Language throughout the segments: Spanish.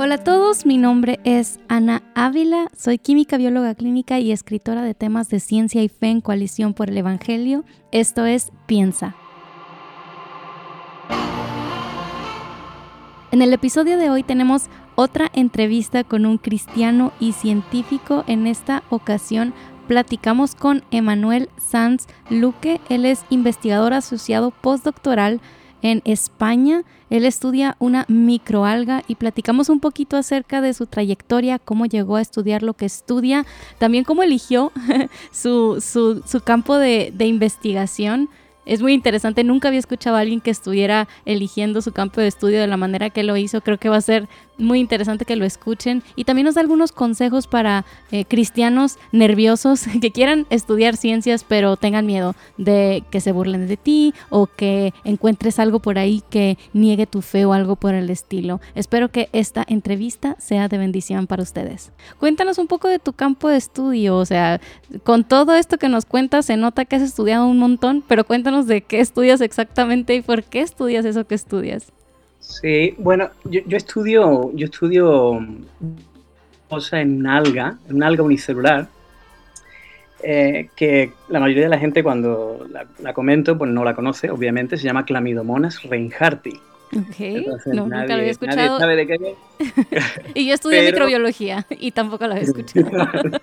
Hola a todos, mi nombre es Ana Ávila, soy química bióloga clínica y escritora de temas de ciencia y fe en Coalición por el Evangelio. Esto es Piensa. En el episodio de hoy tenemos otra entrevista con un cristiano y científico. En esta ocasión platicamos con Emanuel Sanz Luque. Él es investigador asociado postdoctoral en España. Él estudia una microalga y platicamos un poquito acerca de su trayectoria, cómo llegó a estudiar lo que estudia, también cómo eligió su, su, campo de, de investigación es muy interesante. Nunca había escuchado a alguien que estuviera eligiendo su campo de estudio de la manera que lo hizo. Creo que va a ser muy interesante que lo escuchen. Y también nos da algunos consejos para eh, cristianos nerviosos que quieran estudiar ciencias, pero tengan miedo de que se burlen de ti o que encuentres algo por ahí que niegue tu fe o algo por el estilo. Espero que esta entrevista sea de bendición para ustedes. Cuéntanos un poco de tu campo de estudio. O sea, con todo esto que nos cuentas, se nota que has estudiado un montón, pero cuéntanos de qué estudias exactamente y por qué estudias eso que estudias. Sí, bueno, yo, estudio, yo estudio cosa en alga, en un alga unicelular, eh, que la mayoría de la gente cuando la, comento, pues no la conoce, obviamente, se llama Clamidomonas reinhardti. Ok, no, nunca lo había escuchado. Sabe de qué y yo estudié microbiología y tampoco lo había escuchado.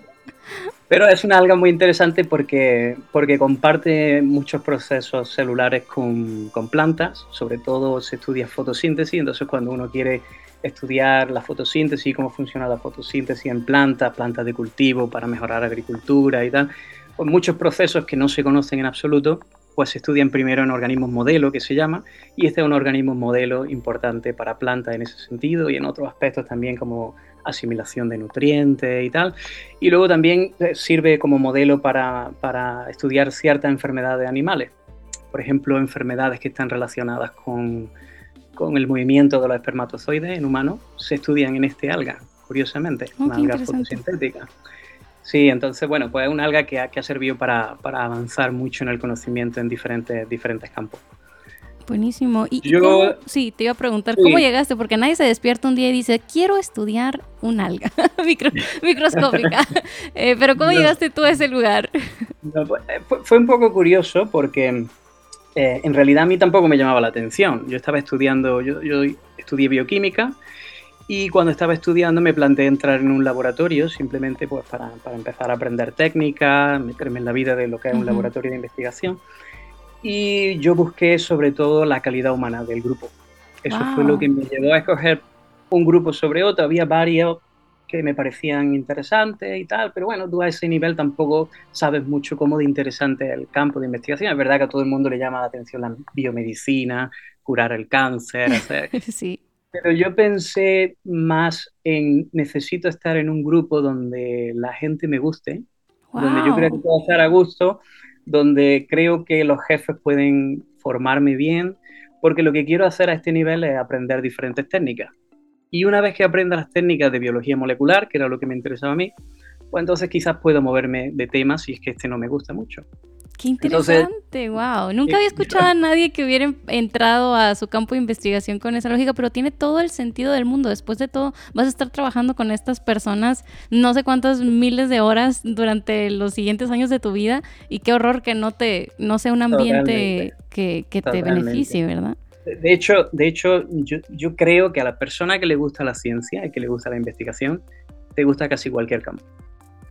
Pero es una alga muy interesante porque, porque comparte muchos procesos celulares con, con, plantas, sobre todo se estudia fotosíntesis, entonces cuando uno quiere estudiar la fotosíntesis cómo funciona la fotosíntesis en plantas, plantas de cultivo para mejorar agricultura y tal, pues muchos procesos que no se conocen en absoluto, pues se estudian primero en organismos modelo, que se llama, y este es un organismo modelo importante para plantas en ese sentido y en otros aspectos también como asimilación de nutrientes y tal. Y luego también eh, sirve como modelo para, estudiar ciertas enfermedades de animales. Por ejemplo, enfermedades que están relacionadas con, el movimiento de los espermatozoides en humanos se estudian en este alga, curiosamente, oh, una alga fotosintética. Sí, entonces, bueno, pues es una alga que ha, que ha servido para, para, avanzar mucho en el conocimiento en diferentes, diferentes campos. Buenísimo. Y yo, sí, te iba a preguntar, ¿cómo llegaste? Porque nadie se despierta un día y dice, quiero estudiar un alga microscópica. Eh, pero ¿cómo llegaste tú a ese lugar? Pues, eh, fue, un poco curioso porque eh, en realidad a mí tampoco me llamaba la atención. Yo estaba estudiando, yo, yo estudié bioquímica y cuando estaba estudiando me planteé entrar en un laboratorio simplemente pues para, para empezar a aprender técnicas, meterme en la vida de lo que es un laboratorio de investigación y yo busqué sobre todo la calidad humana del grupo. Eso fue lo que me llevó a escoger un grupo sobre otro. Había varios que me parecían interesantes y tal, pero bueno, tú a ese nivel tampoco sabes mucho cómo de interesante es el campo de investigación. Es verdad que a todo el mundo le llama la atención la biomedicina, curar el cáncer, hacer... sí. Pero yo pensé más en necesito estar en un grupo donde la gente me guste, donde yo creo que puedo estar a gusto donde creo que los jefes pueden formarme bien, porque lo que quiero hacer a este nivel es aprender diferentes técnicas. Y una vez que aprenda las técnicas de biología molecular, que era lo que me interesaba a mí, pues entonces quizás puedo moverme de tema si es que este no me gusta mucho. Qué interesante, wow. Nunca había escuchado a nadie que hubiera entrado a su campo de investigación con esa lógica, pero tiene todo el sentido del mundo. Después de todo, vas a estar trabajando con estas personas no sé cuántas miles de horas durante los siguientes años de tu vida y qué horror que no te no sea un ambiente que, te beneficie, ¿verdad? De hecho, de hecho yo, yo creo que a la persona que le gusta la ciencia y que le gusta la investigación, te gusta casi cualquier campo.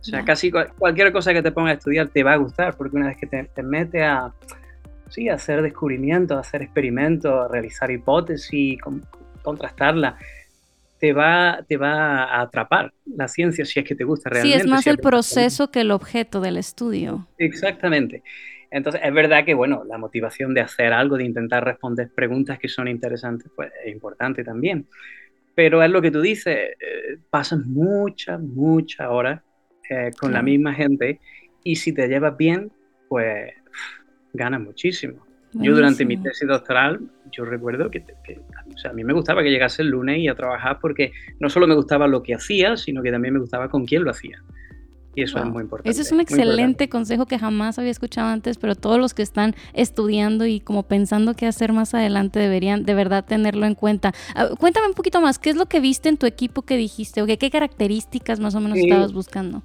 O sea, casi cualquier cosa que te ponga a estudiar te va a gustar, porque una vez que te, te metes a, sí, hacer descubrimientos, a hacer experimentos, a realizar hipótesis, contrastarla, te va, te va a atrapar la ciencia si es que te gusta realmente. Sí, es más el proceso que el objeto del estudio. Exactamente. Entonces, es verdad que, bueno, la motivación de hacer algo, de intentar responder preguntas que son interesantes, pues es importante también. Pero es lo que tú dices, eh, pasan muchas, muchas horas eh, con la misma gente y si te llevas bien, pues ganas muchísimo. Yo durante mi tesis doctoral, yo recuerdo que, a mí me gustaba que llegase el lunes y a trabajar porque no solo me gustaba lo que hacía, sino que también me gustaba con quién lo hacía. Y eso es muy importante. Ese es un excelente consejo que jamás había escuchado antes, pero todos los que están estudiando y como pensando qué hacer más adelante deberían de verdad tenerlo en cuenta. Ah, cuéntame un poquito más, ¿qué es lo que viste en tu equipo que dijiste? ¿O qué, características más o menos estabas buscando?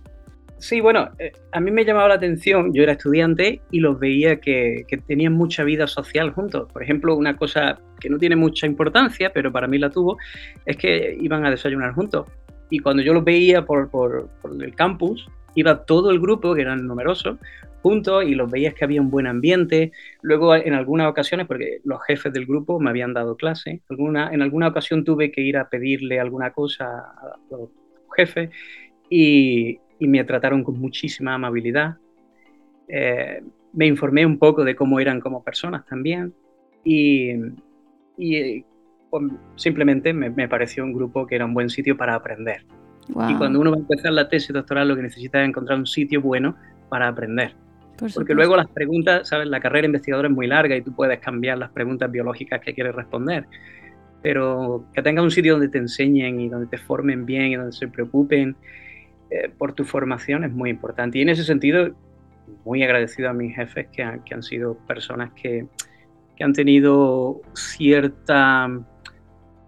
Sí, bueno, eh, a mí me llamaba la atención, yo era estudiante y los veía que, que, tenían mucha vida social juntos. Por ejemplo, una cosa que no tiene mucha importancia, pero para mí la tuvo, es que iban a desayunar juntos. Y cuando yo los veía por, por, el campus, iba todo el grupo, que eran numerosos, juntos y los veías que había un buen ambiente. Luego, en algunas ocasiones, porque los jefes del grupo me habían dado clase, en alguna ocasión tuve que ir a pedirle alguna cosa a los jefes y, y me trataron con muchísima amabilidad. Eh, me informé un poco de cómo eran como personas también y, y pues, simplemente me, me pareció un grupo que era un buen sitio para aprender. Y cuando uno va a empezar la tesis doctoral, lo que necesita es encontrar un sitio bueno para aprender. Porque luego las preguntas, ¿sabes? La carrera investigadora es muy larga y tú puedes cambiar las preguntas biológicas que quieres responder. Pero que tengas un sitio donde te enseñen y donde te formen bien y donde se preocupen eh, por tu formación es muy importante. Y en ese sentido, muy agradecido a mis jefes que han, que han sido personas que, que han tenido cierta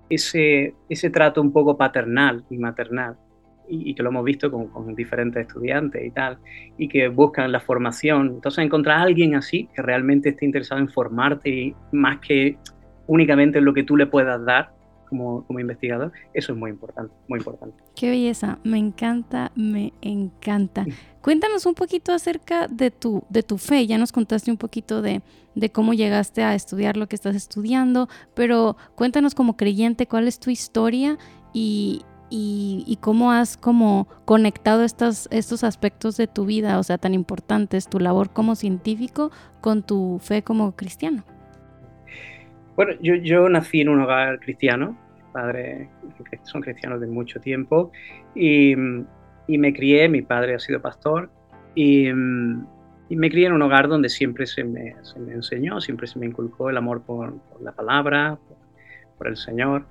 ese, ese trato un poco paternal y maternal y, que lo hemos visto con, diferentes estudiantes y tal, y que buscan la formación. Entonces, encontrar a alguien así que realmente esté interesado en formarte y más que únicamente en lo que tú le puedas dar como, como investigador, eso es muy importante, muy importante. Qué belleza, me encanta, me encanta. Cuéntanos un poquito acerca de tu, de tu fe, ya nos contaste un poquito de, de cómo llegaste a estudiar lo que estás estudiando, pero cuéntanos como creyente cuál es tu historia y, y, cómo has como conectado estos, estos aspectos de tu vida, o sea, tan importantes, tu labor como científico con tu fe como cristiano. Bueno, yo, yo nací en un hogar cristiano, padres son cristianos de mucho tiempo y, y, me crié, mi padre ha sido pastor y, y, me crié en un hogar donde siempre se me, se me enseñó, siempre se me inculcó el amor por, por la palabra, por, por el Señor.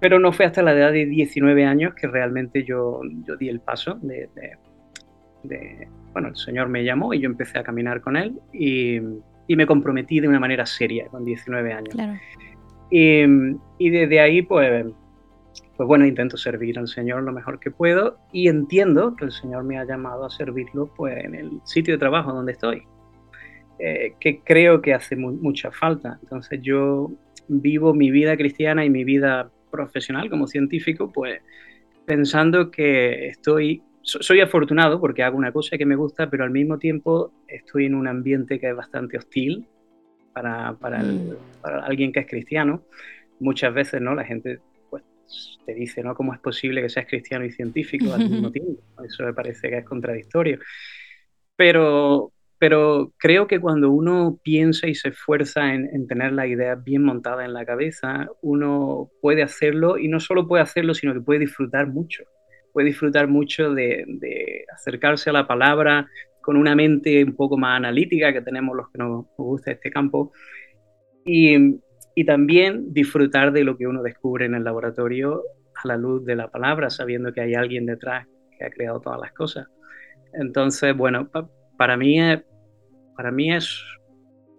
Pero no fue hasta la edad de 19 años que realmente yo, yo di el paso de, de, Bueno, el Señor me llamó y yo empecé a caminar con Él y, y me comprometí de una manera seria con 19 años. Claro. Y, y, desde ahí, pues, pues bueno, intento servir al Señor lo mejor que puedo y entiendo que el Señor me ha llamado a servirlo pues, en el sitio de trabajo donde estoy, eh, que creo que hace mucha falta. Entonces yo vivo mi vida cristiana y mi vida profesional, como científico, pues pensando que estoy, soy afortunado porque hago una cosa que me gusta, pero al mismo tiempo estoy en un ambiente que es bastante hostil para, para, mm. para alguien que es cristiano. Muchas veces, ¿no? La gente pues, te dice, ¿no? ¿Cómo es posible que seas cristiano y científico al mismo tiempo? Eso me parece que es contradictorio. Pero, pero creo que cuando uno piensa y se esfuerza en, tener la idea bien montada en la cabeza, uno puede hacerlo y no solo puede hacerlo, sino que puede disfrutar mucho. Puede disfrutar mucho de, acercarse a la palabra con una mente un poco más analítica que tenemos los que nos, gusta este campo y, también disfrutar de lo que uno descubre en el laboratorio a la luz de la palabra, sabiendo que hay alguien detrás que ha creado todas las cosas. Entonces, bueno, para mí es para mí es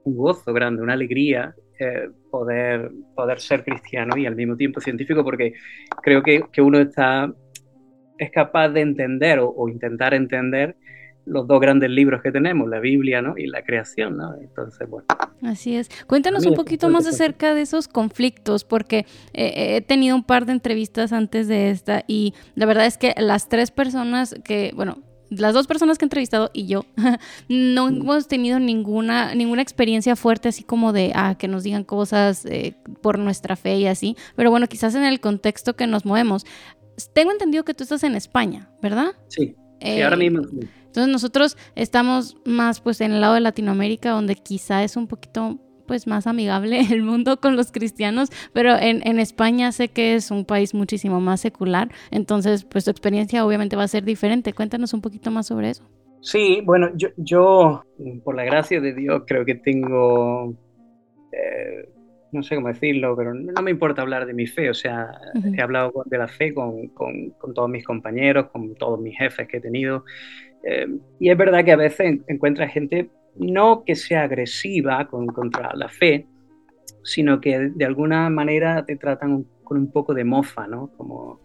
un gozo grande, una alegría eh, poder, poder ser cristiano y al mismo tiempo científico, porque creo que uno está, es capaz de entender o, intentar entender los dos grandes libros que tenemos, la Biblia ¿no? y la creación. ¿no? Entonces, bueno. Así es. Cuéntanos un poquito más acerca de esos conflictos, porque eh, he tenido un par de entrevistas antes de esta y la verdad es que las tres personas que, bueno, las dos personas que he entrevistado y yo no mm. hemos tenido ninguna, ninguna experiencia fuerte así como de ah, que nos digan cosas eh, por nuestra fe y así. Pero bueno, quizás en el contexto que nos movemos. Tengo entendido que tú estás en España, ¿verdad? Sí. ahora mismo. Entonces nosotros estamos más pues en el lado de Latinoamérica donde quizá es un poquito pues más amigable el mundo con los cristianos, pero en, en, España sé que es un país muchísimo más secular, entonces pues tu experiencia obviamente va a ser diferente. Cuéntanos un poquito más sobre eso. Sí, bueno, yo, yo por la gracia de Dios creo que tengo, eh, no sé cómo decirlo, pero no me importa hablar de mi fe, o sea, he hablado de la fe con, con, con todos mis compañeros, con todos mis jefes que he tenido, Eh, y es verdad que a veces encuentras gente no que sea agresiva contra la fe, sino que de alguna manera te tratan con un poco de mofa, ¿no? Como,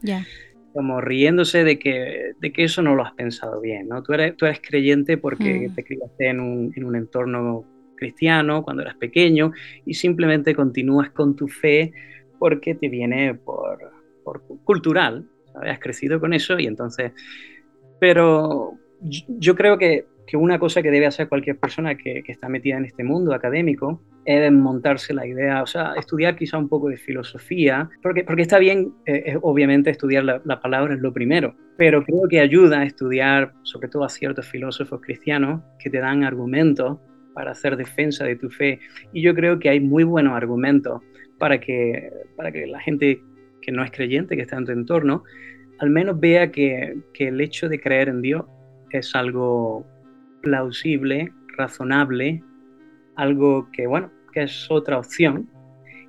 como riéndose de que, de que eso no lo has pensado bien, ¿no? Tú eres, tú eres creyente porque mm. te criaste en un, en un entorno cristiano cuando eras pequeño y simplemente continúas con tu fe porque te viene por, cultural, ¿sabes? Has crecido con eso y entonces... Pero yo creo que, que, una cosa que debe hacer cualquier persona que, está metida en este mundo académico es montarse la idea, o sea, estudiar quizá un poco de filosofía, porque, porque está bien, eh, obviamente, estudiar la, la, palabra es lo primero, pero creo que ayuda a estudiar, sobre todo a ciertos filósofos cristianos, que te dan argumentos para hacer defensa de tu fe. Y yo creo que hay muy buenos argumentos para que, para que la gente que no es creyente, que está en tu entorno, al menos vea que, que el hecho de creer en Dios es algo plausible, razonable, algo que, bueno, que es otra opción.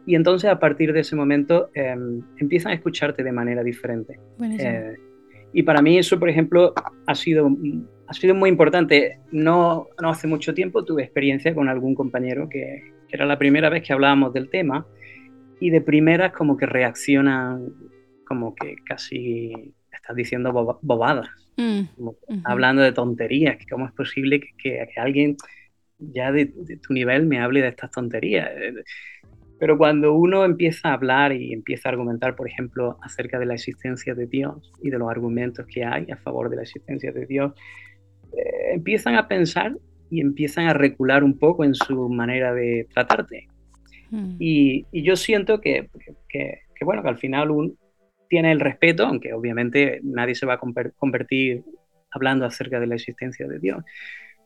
Y entonces a partir de ese momento em, empiezan a escucharte de manera diferente. Eh, y para mí eso, por ejemplo, ha sido ha sido muy importante. No, no hace mucho tiempo tuve experiencia con algún compañero que, era la primera vez que hablábamos del tema y de primeras como que reacciona como que casi estás diciendo bobadas, mm, hablando de tonterías, que cómo es posible que, que, alguien ya de, de, tu nivel me hable de estas tonterías. Pero cuando uno empieza a hablar y empieza a argumentar, por ejemplo, acerca de la existencia de Dios y de los argumentos que hay a favor de la existencia de Dios, empiezan a pensar y empiezan a recular un poco en su manera de tratarte. Hmm. Y, yo siento que, que, bueno, que al final uno tiene el respeto, aunque obviamente nadie se va a convertir hablando acerca de la existencia de Dios.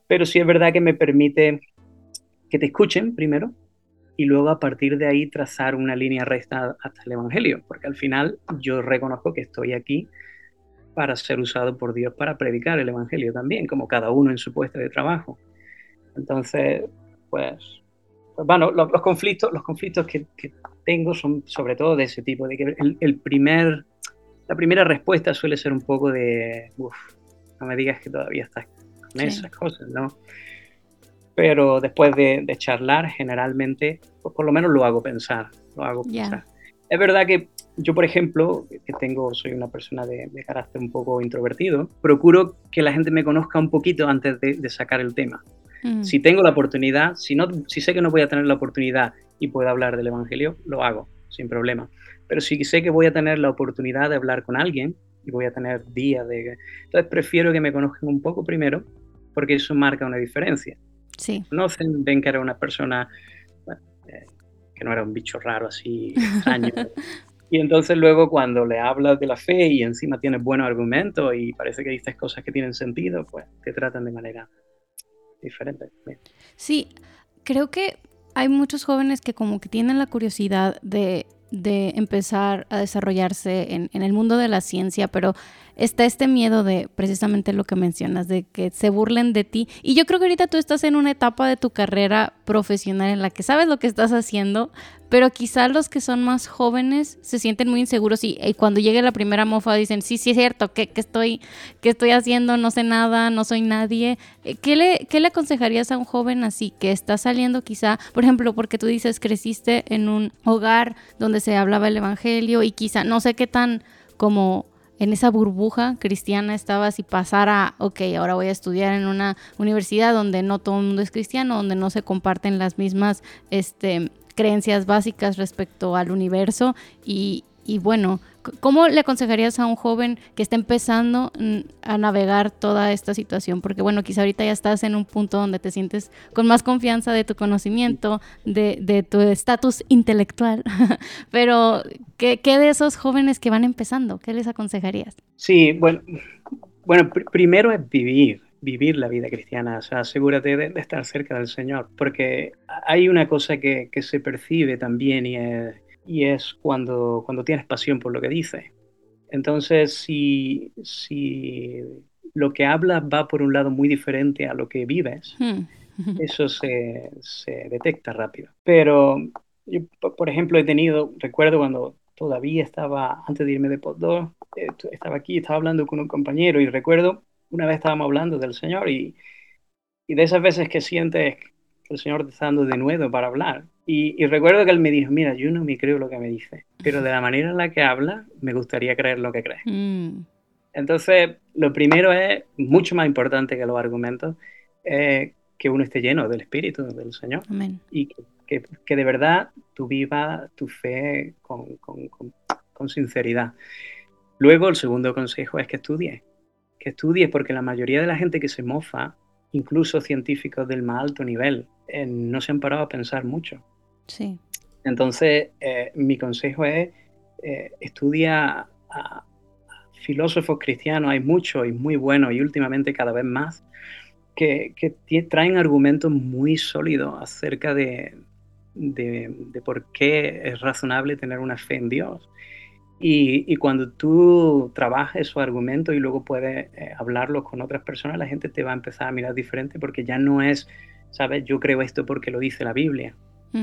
Pero sí es verdad que me permite que te escuchen primero y luego a partir de ahí trazar una línea recta hasta el Evangelio, porque al final yo reconozco que estoy aquí para ser usado por Dios para predicar el Evangelio también, como cada uno en su puesto de trabajo. Entonces, pues, pues bueno, los, conflictos, los conflictos que, tengo son sobre todo de ese tipo, de que el, primer, la primera respuesta suele ser un poco de, uff, no me digas que todavía estás con esas cosas, ¿no? Pero después de, charlar, generalmente, pues por lo menos lo hago pensar, lo hago pensar. Es verdad que yo, por ejemplo, que tengo, soy una persona de, carácter un poco introvertido, procuro que la gente me conozca un poquito antes de, sacar el tema. Mm. Si tengo la oportunidad, si, no, si sé que no voy a tener la oportunidad y puedo hablar del Evangelio, lo hago, sin problema. Pero si sé que voy a tener la oportunidad de hablar con alguien y voy a tener días de... Entonces prefiero que me conozcan un poco primero, porque eso marca una diferencia. Sí. Conocen, ven que era una persona eh, que no era un bicho raro así extraño, Y entonces luego cuando le hablas de la fe y encima tienes buenos argumentos y parece que dices cosas que tienen sentido, pues te tratan de manera diferente. Sí, creo que hay muchos jóvenes que como que tienen la curiosidad de, de empezar a desarrollarse en, en, el mundo de la ciencia, pero está este miedo de precisamente lo que mencionas, de que se burlen de ti. Y yo creo que ahorita tú estás en una etapa de tu carrera profesional en la que sabes lo que estás haciendo, pero quizás los que son más jóvenes se sienten muy inseguros y, cuando llegue la primera mofa dicen, sí, sí es cierto, ¿qué, estoy, qué estoy haciendo? No sé nada, no soy nadie. Eh, ¿Qué le, ¿Qué le aconsejarías a un joven así que está saliendo quizá, por ejemplo, porque tú dices, creciste en un hogar donde se hablaba el Evangelio y quizá, no sé qué tan como en esa burbuja cristiana estabas y pasara, ok, ahora voy a estudiar en una universidad donde no todo el mundo es cristiano, donde no se comparten las mismas este, creencias básicas respecto al universo y, y bueno, ¿Cómo le aconsejarías a un joven que está empezando mm, a navegar toda esta situación? Porque bueno, quizá ahorita ya estás en un punto donde te sientes con más confianza de tu conocimiento, de, tu estatus intelectual, pero ¿qué, de esos jóvenes que van empezando? ¿Qué les aconsejarías? Sí, bueno, bueno primero es vivir, vivir la vida cristiana, o sea, asegúrate de, estar cerca del Señor, porque hay una cosa que, que se percibe también y es y es cuando, cuando tienes pasión por lo que dices. Entonces, si, si lo que hablas va por un lado muy diferente a lo que vives, hmm. eso se, se, detecta rápido. Pero yo, por ejemplo, he tenido, recuerdo cuando todavía estaba, antes de irme de postdoc, eh, estaba aquí, estaba hablando con un compañero y recuerdo una vez estábamos hablando del Señor y, y de esas veces que sientes que el Señor te está dando de nuevo para hablar. Y, recuerdo que él me dijo, mira, yo no me creo lo que me dice, pero de la manera en la que habla, me gustaría creer lo que cree. Mm. Entonces, lo primero es, mucho más importante que los argumentos, que uno esté lleno del Espíritu del Señor. Y que, que, de verdad tú vivas tu fe con, con, con, sinceridad. Luego, el segundo consejo es que estudies. Que estudies porque la mayoría de la gente que se mofa, incluso científicos del más alto nivel, eh, no se han parado a pensar mucho. Sí. Entonces, eh, mi consejo es eh, estudia a, filósofos cristianos, hay muchos y muy buenos y últimamente cada vez más, que, traen argumentos muy sólidos acerca de, por qué es razonable tener una fe en Dios. Y, cuando tú trabajas esos argumentos y luego puedes eh, hablarlos con otras personas, la gente te va a empezar a mirar diferente porque ya no es, ¿sabes? Yo creo esto porque lo dice la Biblia.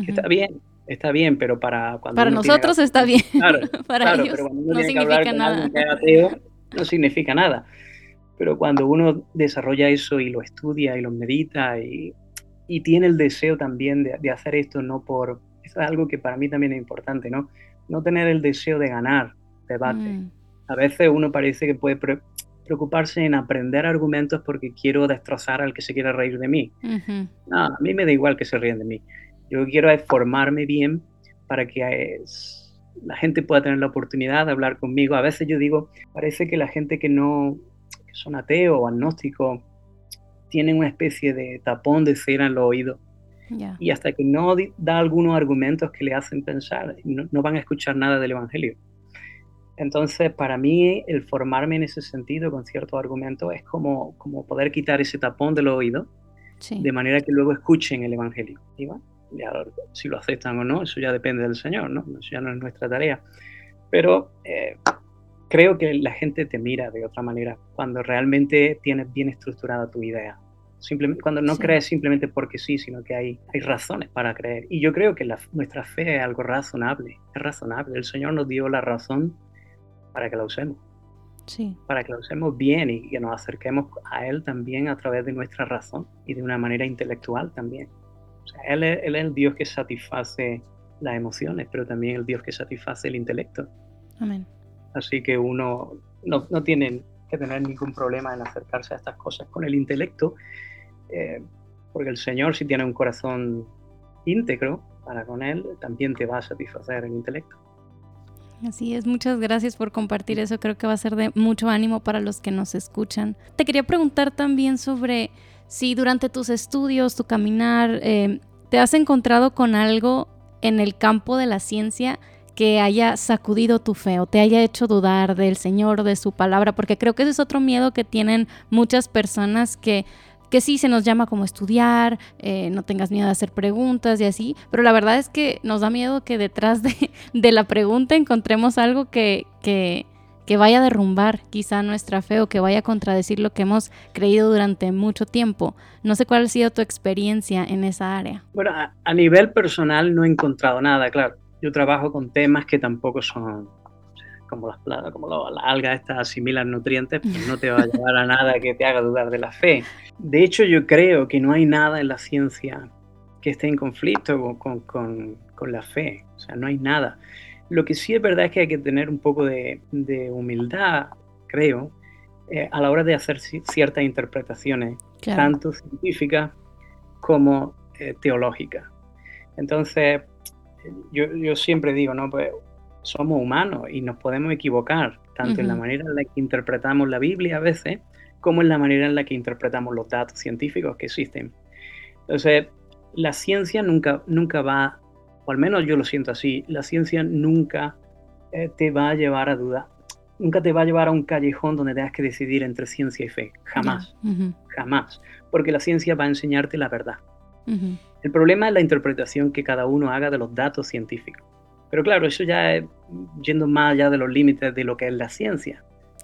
Está bien, está bien, pero para cuando para nosotros está bien. Claro, para ellos no significa nada. no significa nada. Pero cuando uno desarrolla eso y lo estudia y lo medita y, y tiene el deseo también de, de, hacer esto, no por... Eso es algo que para mí también es importante, ¿no? No tener el deseo de ganar debate. Mm. A veces uno parece que puede preocuparse en aprender argumentos porque quiero destrozar al que se quiera reír de mí. No, a mí me da igual que se ríen de mí. Yo quiero formarme bien para que la gente pueda tener la oportunidad de hablar conmigo. A veces yo digo, parece que la gente que no que son ateos o agnósticos tienen una especie de tapón de cera en los oídos. Y hasta que no da algunos argumentos que le hacen pensar, no, no, van a escuchar nada del Evangelio. Entonces, para mí, el formarme en ese sentido con ciertos argumentos es como, como poder quitar ese tapón de los oídos, de manera que luego escuchen el Evangelio. ¿Y si lo aceptan o no, eso ya depende del Señor, ¿no? Eso ya no es nuestra tarea. Pero eh, creo que la gente te mira de otra manera cuando realmente tienes bien estructurada tu idea. Simplemente, cuando no crees simplemente porque sí, sino que hay, hay razones para creer. Y yo creo que nuestra fe es algo razonable, es razonable. El Señor nos dio la razón para que la usemos. Sí. Para que la usemos bien y que nos acerquemos a Él también a través de nuestra razón y de una manera intelectual también. él, es, él es el Dios que satisface las emociones, pero también el Dios que satisface el intelecto. Amén. Así que uno no, no tiene que tener ningún problema en acercarse a estas cosas con el intelecto, eh, porque el Señor si tiene un corazón íntegro para con Él, también te va a satisfacer el intelecto. Así es, muchas gracias por compartir eso, creo que va a ser de mucho ánimo para los que nos escuchan. Te quería preguntar también sobre si durante tus estudios, tu caminar, eh, te has encontrado con algo en el campo de la ciencia que haya sacudido tu fe o te haya hecho dudar del Señor, de su palabra, porque creo que ese es otro miedo que tienen muchas personas que que sí se nos llama como estudiar, eh, no tengas miedo de hacer preguntas y así, pero la verdad es que nos da miedo que detrás de, de la pregunta encontremos algo que, que, que, vaya a derrumbar quizá nuestra fe o que vaya a contradecir lo que hemos creído durante mucho tiempo. No sé cuál ha sido tu experiencia en esa área. Bueno, a nivel personal no he encontrado nada, claro yo trabajo con temas que tampoco son como las plantas, como las algas estas asimilan nutrientes, pues no te va a llevar a nada que te haga dudar de la fe. De hecho, yo creo que no hay nada en la ciencia que esté en conflicto con, con, con la fe, o sea, no hay nada. Lo que sí es verdad es que hay que tener un poco de, de humildad, creo, eh, a la hora de hacer ciertas interpretaciones, tanto científicas como eh, teológicas. Entonces, yo, siempre digo, ¿no? Pues somos humanos y nos podemos equivocar, tanto en la manera en la que interpretamos la Biblia a veces, como en la manera en la que interpretamos los datos científicos que existen. Entonces, la ciencia nunca, nunca va, o al menos yo lo siento así, la ciencia nunca eh, te va a llevar a duda, nunca te va a llevar a un callejón donde tengas que decidir entre ciencia y fe, jamás, jamás, porque la ciencia va a enseñarte la verdad. El problema es la interpretación que cada uno haga de los datos científicos. Pero claro, eso ya es yendo más allá de los límites de lo que es la ciencia.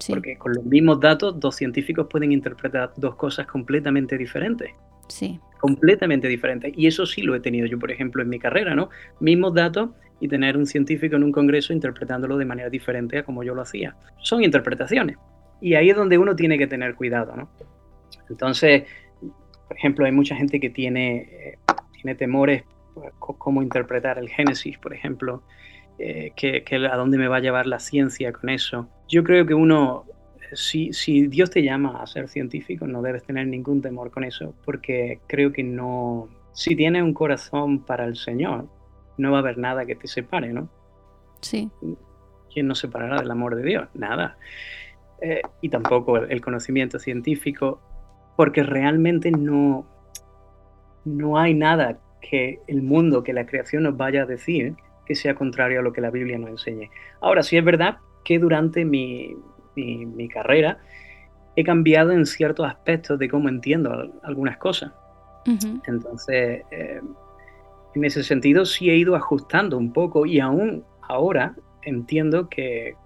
Porque con los mismos datos, dos científicos pueden interpretar dos cosas completamente diferentes. Sí. Completamente diferentes. Y eso sí lo he tenido yo, por ejemplo, en mi carrera, ¿no? Mismos datos y tener un científico en un congreso interpretándolo de manera diferente a como yo lo hacía. Son interpretaciones. Y ahí es donde uno tiene que tener cuidado, ¿no? Entonces, por ejemplo, hay mucha gente que tiene, eh, tiene temores por cómo interpretar el Génesis, por ejemplo, eh, que, a dónde me va a llevar la ciencia con eso. Yo creo que uno, si, si Dios te llama a ser científico, no debes tener ningún temor con eso, porque creo que no, si tienes un corazón para el Señor, no va a haber nada que te separe, ¿no? Sí. ¿Quién nos separará del amor de Dios? Nada. Eh, y tampoco el conocimiento científico, porque realmente no, no hay nada que el mundo, que la creación nos vaya a decir que sea contrario a lo que la Biblia nos enseñe. Ahora, sí es verdad que durante mi, mi, carrera he cambiado en ciertos aspectos de cómo entiendo algunas cosas. Entonces, eh, en ese sentido sí he ido ajustando un poco y aún ahora entiendo que,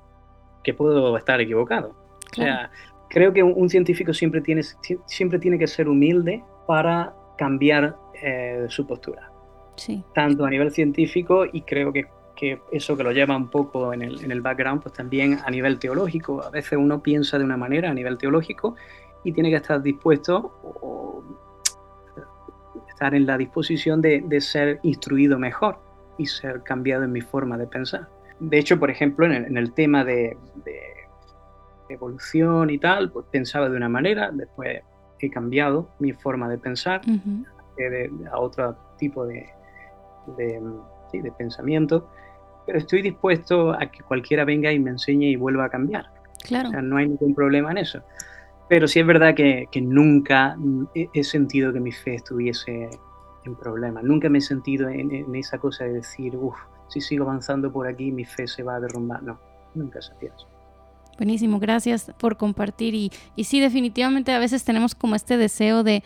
que puedo estar equivocado. O sea, creo que un, científico siempre tiene, siempre tiene que ser humilde para cambiar eh, su postura. Sí. Tanto a nivel científico y creo que, que eso que lo lleva un poco en el, en el, background, pues también a nivel teológico. A veces uno piensa de una manera a nivel teológico y tiene que estar dispuesto o, estar en la disposición de, de, ser instruido mejor y ser cambiado en mi forma de pensar. De hecho, por ejemplo, en el, en el tema de, de evolución y tal, pues pensaba de una manera, después he cambiado mi forma de pensar a otro tipo de, de, pensamiento, pero estoy dispuesto a que cualquiera venga y me enseñe y vuelva a cambiar. Claro. O sea, no hay ningún problema en eso. Pero sí es verdad que, que nunca he, sentido que mi fe estuviese en problema. Nunca me he sentido en, en esa cosa de decir, uff, si sigo avanzando por aquí, mi fe se va a derrumbar. No, nunca he sentido eso. Buenísimo, gracias por compartir. Y, y sí, definitivamente a veces tenemos como este deseo de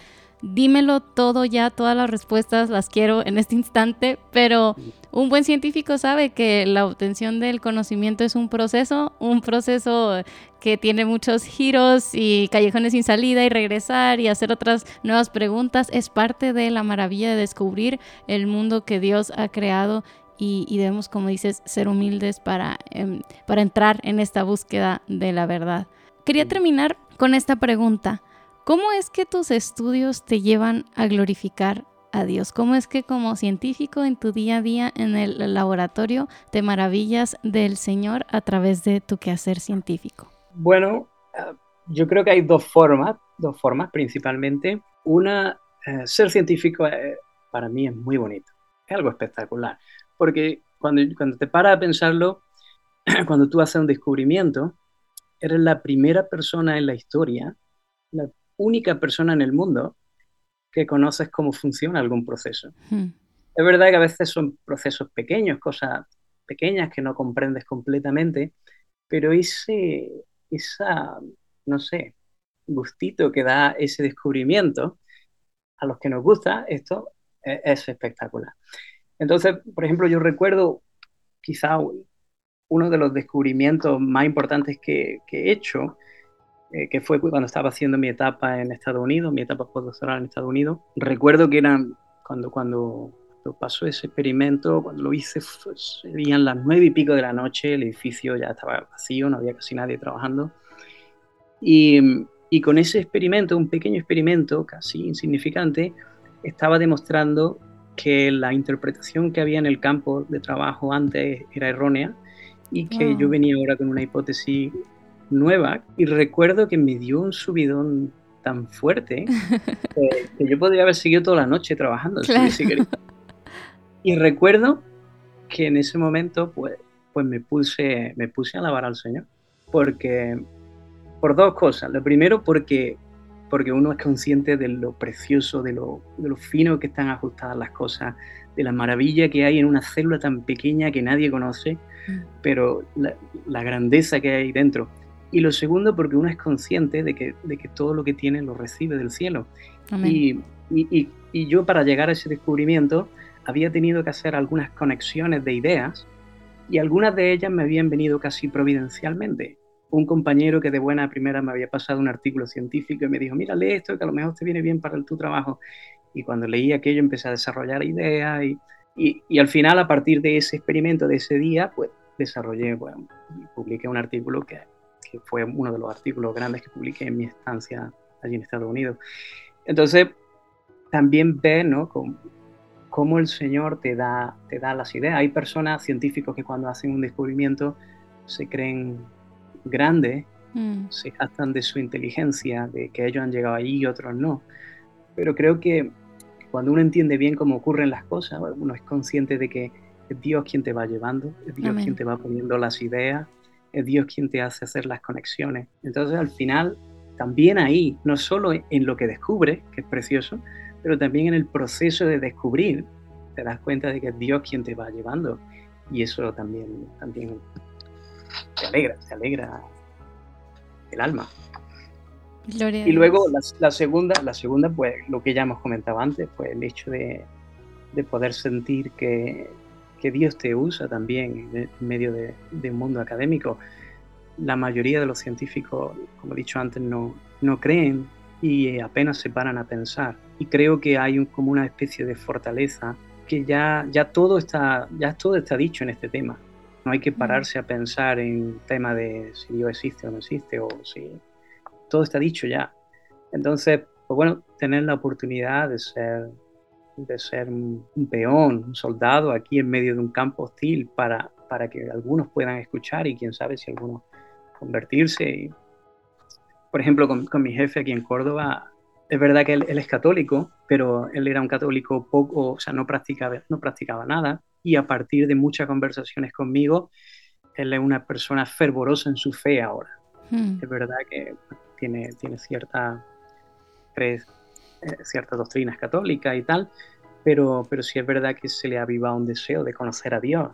dímelo todo ya, todas las respuestas las quiero en este instante, pero un buen científico sabe que la obtención del conocimiento es un proceso, un proceso que tiene muchos giros y callejones sin salida y regresar y hacer otras nuevas preguntas. Es parte de la maravilla de descubrir el mundo que Dios ha creado y, debemos, como dices, ser humildes para, em, para entrar en esta búsqueda de la verdad. Quería terminar con esta pregunta. ¿Cómo es que tus estudios te llevan a glorificar a Dios? ¿Cómo es que como científico en tu día a día en el laboratorio te maravillas del Señor a través de tu quehacer científico? Bueno, eh, yo creo que hay dos formas, dos formas principalmente. Una, eh, ser científico eh, para mí es muy bonito, es algo espectacular porque cuando, cuando te paras a pensarlo, cuando tú haces un descubrimiento, eres la primera persona en la historia, la única persona en el mundo que conoces cómo funciona algún proceso. Hmm. Es verdad que a veces son procesos pequeños, cosas pequeñas que no comprendes completamente, pero ese, esa, no sé, gustito que da ese descubrimiento, a los que nos gusta esto, es, es espectacular. Entonces, por ejemplo, yo recuerdo quizá uno de los descubrimientos más importantes que, he hecho, eh, que fue cuando estaba haciendo mi etapa en Estados Unidos, mi etapa postdoctoral en Estados Unidos. Recuerdo que eran cuando, cuando, pasó ese experimento, cuando lo hice, serían las nueve y pico de la noche, el edificio ya estaba vacío, no había casi nadie trabajando. Y, y con ese experimento, un pequeño experimento casi insignificante, estaba demostrando que la interpretación que había en el campo de trabajo antes era errónea y que yo venía ahora con una hipótesis nueva y recuerdo que me dio un subidón tan fuerte que, yo podría haber seguido toda la noche trabajando. y recuerdo que en ese momento pues, pues me, puse, me puse a alabar al Señor porque por dos cosas. Lo primero porque porque uno es consciente de lo precioso, de lo, de lo fino que están ajustadas las cosas, de la maravilla que hay en una célula tan pequeña que nadie conoce, mm. pero la, grandeza que hay dentro. Y lo segundo, porque uno es consciente de que, de que todo lo que tiene lo recibe del cielo. Y, y, y, yo para llegar a ese descubrimiento había tenido que hacer algunas conexiones de ideas y algunas de ellas me habían venido casi providencialmente un compañero que de buena primera me había pasado un artículo científico y me dijo, mira, lee esto que a lo mejor te viene bien para tu trabajo. Y cuando leí aquello empecé a desarrollar ideas y, y, al final a partir de ese experimento, de ese día, pues desarrollé, bueno, y publiqué un artículo que, que fue uno de los artículos grandes que publiqué en mi estancia allí en Estados Unidos. Entonces, también ve, ¿no? Cómo, el Señor te da, te da las ideas. Hay personas, científicos, que cuando hacen un descubrimiento se creen grandes, mm. se gastan de su inteligencia, de que ellos han llegado allí y otros no. Pero creo que cuando uno entiende bien cómo ocurren las cosas, uno es consciente de que es Dios quien te va llevando, es Dios quien te va poniendo las ideas, es Dios quien te hace hacer las conexiones. Entonces al final, también ahí, no solo en lo que descubre, que es precioso, pero también en el proceso de descubrir, te das cuenta de que es Dios quien te va llevando. Y eso también, también te alegra, te alegra el alma. y luego la, segunda, la segunda, pues lo que ya hemos comentado antes, pues el hecho de, de poder sentir que, que, Dios te usa también en medio de, de, un mundo académico. La mayoría de los científicos, como he dicho antes, no, no creen y apenas se paran a pensar. Y creo que hay un, como una especie de fortaleza que ya, ya, todo está, ya todo está dicho en este tema. No hay que pararse a pensar en tema de si Dios existe o no existe, o si todo está dicho ya. Entonces, pues bueno, tener la oportunidad de ser, de ser un peón, un soldado aquí en medio de un campo hostil para, para que algunos puedan escuchar y quién sabe si algunos convertirse. por ejemplo, con, con, mi jefe aquí en Córdoba, es verdad que él, él, es católico, pero él era un católico poco, o sea, no practicaba, no practicaba nada y a partir de muchas conversaciones conmigo, él es una persona fervorosa en su fe ahora. Hmm. Es verdad que tiene, tiene cierta, ciertas doctrinas católicas y tal, pero, pero sí es verdad que se le ha avivado un deseo de conocer a Dios.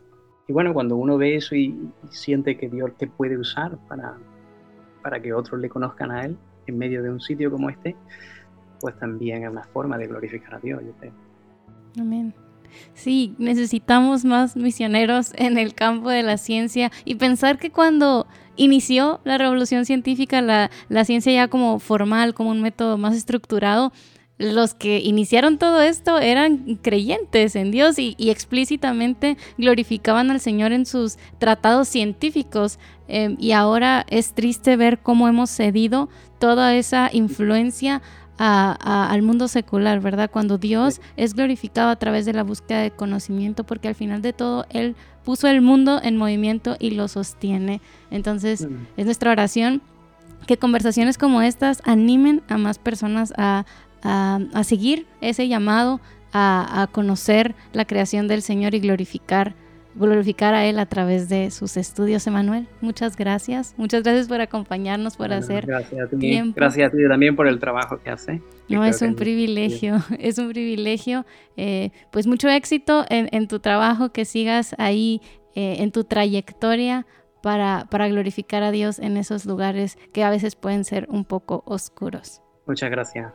Y bueno, cuando uno ve eso y, siente que Dios te puede usar para, para que otros le conozcan a Él en medio de un sitio como este, pues también es una forma de glorificar a Dios, yo creo. Amén. Sí, necesitamos más misioneros en el campo de la ciencia y pensar que cuando inició la revolución científica, la, ciencia ya como formal, como un método más estructurado, los que iniciaron todo esto eran creyentes en Dios y, explícitamente glorificaban al Señor en sus tratados científicos. Em, y ahora es triste ver cómo hemos cedido toda esa influencia al mundo secular, ¿verdad? Cuando Dios es glorificado a través de la búsqueda de conocimiento, porque al final de todo Él puso el mundo en movimiento y lo sostiene. Entonces, es nuestra oración que conversaciones como estas animen a más personas a, seguir ese llamado, a, a conocer la creación del Señor y glorificar glorificar a Él a través de sus estudios, Emanuel. Muchas gracias. Muchas gracias por acompañarnos, por hacer gracias a ti. Gracias a ti también por el trabajo que hace. No, es un privilegio, es un privilegio. Eh, pues mucho éxito en, tu trabajo, que sigas ahí eh, en tu trayectoria para, para glorificar a Dios en esos lugares que a veces pueden ser un poco oscuros. Muchas gracias.